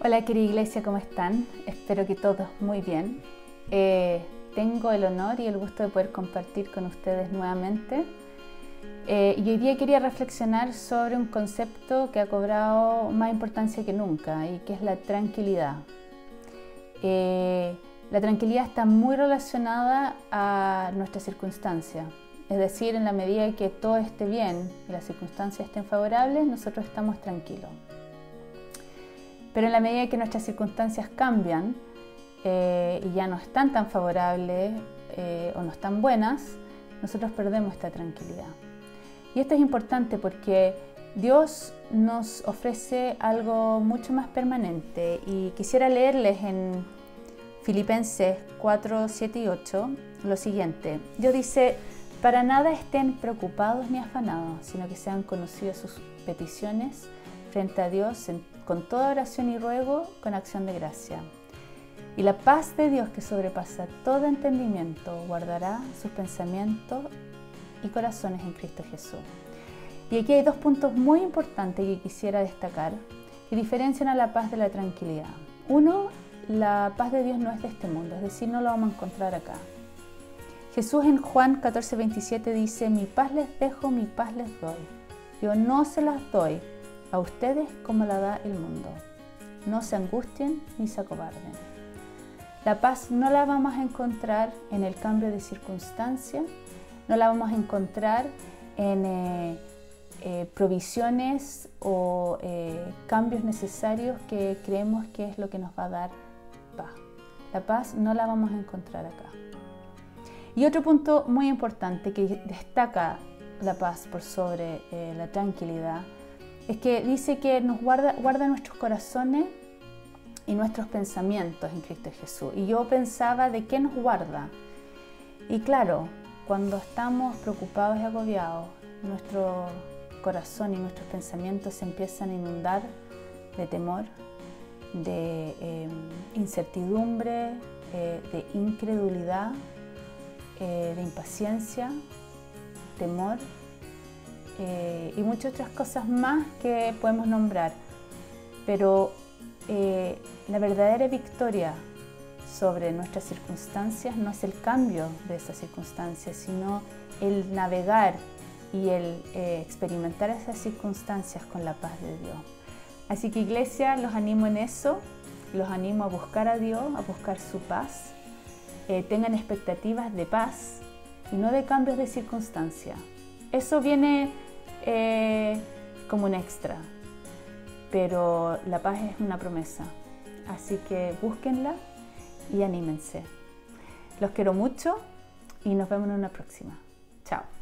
Hola querida iglesia, ¿cómo están? Espero que todos muy bien. Eh, tengo el honor y el gusto de poder compartir con ustedes nuevamente. Eh, y hoy día quería reflexionar sobre un concepto que ha cobrado más importancia que nunca y que es la tranquilidad. Eh, la tranquilidad está muy relacionada a nuestra circunstancia. Es decir, en la medida que todo esté bien y las circunstancias estén favorables, nosotros estamos tranquilos. Pero en la medida que nuestras circunstancias cambian eh, y ya no están tan favorables eh, o no están buenas, nosotros perdemos esta tranquilidad. Y esto es importante porque Dios nos ofrece algo mucho más permanente y quisiera leerles en Filipenses 4, 7 y 8 lo siguiente. Dios dice, para nada estén preocupados ni afanados, sino que sean conocidas sus peticiones frente a Dios con toda oración y ruego con acción de gracia. Y la paz de Dios que sobrepasa todo entendimiento guardará sus pensamientos y corazones en Cristo Jesús. Y aquí hay dos puntos muy importantes que quisiera destacar que diferencian a la paz de la tranquilidad. Uno, la paz de Dios no es de este mundo, es decir, no lo vamos a encontrar acá. Jesús en Juan 14, 27 dice, mi paz les dejo, mi paz les doy. Yo no se las doy a ustedes como la da el mundo. No se angustien ni se acobarden. La paz no la vamos a encontrar en el cambio de circunstancia, no la vamos a encontrar en eh, eh, provisiones o eh, cambios necesarios que creemos que es lo que nos va a dar paz. La paz no la vamos a encontrar acá. Y otro punto muy importante que destaca la paz por sobre la tranquilidad es que dice que nos guarda, guarda nuestros corazones y nuestros pensamientos en Cristo Jesús. Y yo pensaba de qué nos guarda. Y claro, cuando estamos preocupados y agobiados, nuestro corazón y nuestros pensamientos se empiezan a inundar de temor, de em, incertidumbre, eh, de incredulidad, eh, de impaciencia, temor eh, y muchas otras cosas más que podemos nombrar. Pero eh, la verdadera victoria sobre nuestras circunstancias no es el cambio de esas circunstancias, sino el navegar y el eh, experimentar esas circunstancias con la paz de Dios. Así que iglesia, los animo en eso, los animo a buscar a Dios, a buscar su paz, tengan expectativas de paz y no de cambios de circunstancia. Eso viene como un extra, pero la paz es una promesa, así que búsquenla y anímense. Los quiero mucho y nos vemos en una próxima. Chao.